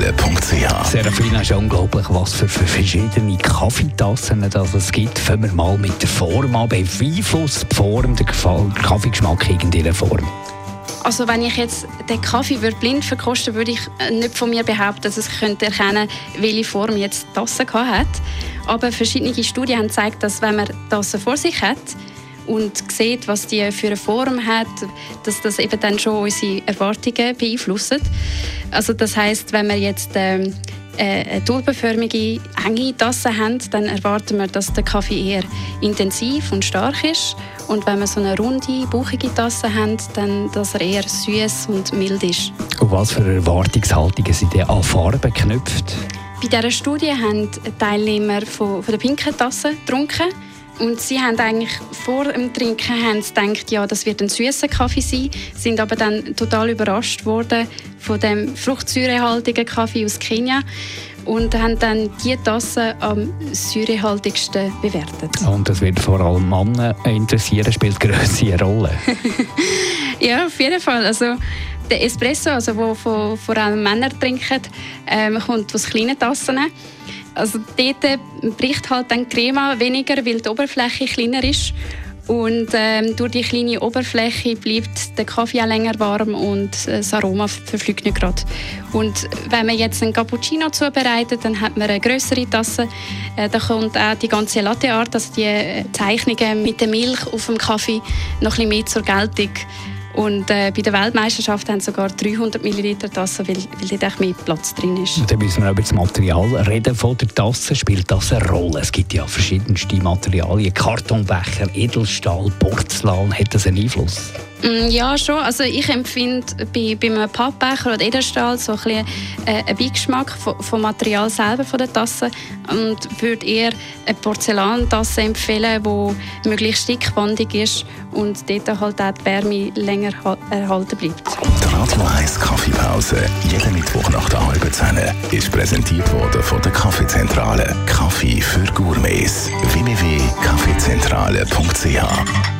www.kaffeezentrale.ch Serafina, ist ja unglaublich, was für, für verschiedene Kaffeetassen das es gibt. Fangen wir mal mit der Form an. Beeinflusst die Form den Gefall- Kaffeegeschmack in irgendeiner Form? Also wenn ich jetzt den Kaffee würde blind verkosten würde, ich äh, nicht von mir behaupten, dass ich könnte erkennen welche Form jetzt die Tasse hat. Aber verschiedene Studien haben gezeigt, dass wenn man die Tasse vor sich hat und sieht, was die für eine Form hat, dass das eben dann schon unsere Erwartungen beeinflusst. Also das heißt, wenn wir jetzt ähm, äh, eine tulpenförmige, enge Tasse haben, dann erwarten wir, dass der Kaffee eher intensiv und stark ist. Und wenn wir so eine runde, bauchige Tasse haben, dann, dass er eher süß und mild ist. Und was für Erwartungshaltungen sind denn an Farben geknüpft? Bei dieser Studie haben Teilnehmer von, von der pinken Tasse getrunken. Und sie haben eigentlich vor dem Trinken haben sie gedacht, ja, das wird ein süßer Kaffee sein, sind aber dann total überrascht worden von dem fruchtsäurehaltigen Kaffee aus Kenia und haben dann die Tasse am säurehaltigsten bewertet. Und das wird vor allem Männer interessieren, spielt Größe eine Rolle. Ja, auf jeden Fall. Also der Espresso, also wo vor, vor allem Männer trinken, ähm, kommt aus kleinen Tassen. Also dort bricht halt dann die Crema weniger, weil die Oberfläche kleiner ist. Und ähm, durch die kleine Oberfläche bleibt der Kaffee auch länger warm und äh, das Aroma verfliegt nicht gerade. Und wenn man jetzt einen Cappuccino zubereitet, dann hat man eine größere Tasse. Äh, da kommt auch die ganze Latteart, also die äh, Zeichnungen mit der Milch auf dem Kaffee, noch ein bisschen mehr zur Geltung. Und äh, bei der Weltmeisterschaft haben sogar 300 Milliliter Tassen, weil, weil dort mehr Platz drin ist. Und dann müssen wir über das Material reden von der Tasse. Spielt das eine Rolle? Es gibt ja verschiedenste Materialien. Kartonbecher, Edelstahl, Porzellan. Hat das einen Einfluss? Mm, Ja, schon. Also ich empfinde bei, bei einem Pappbecher oder Edelstahl so ein bisschen äh, einen Beigeschmack vom, vom Material selber von der Tasse und würde eher eine Porzellantasse empfehlen, die möglichst dickwandig ist und dort halt auch die Wärme länger ha- erhalten bleibt. Die Radio 1 Kaffeepause, jeden Mittwoch nach der halben Zehn, ist präsentiert worden von der Kaffeezentrale. Kaffee für Gourmets. www.kaffeezentrale.ch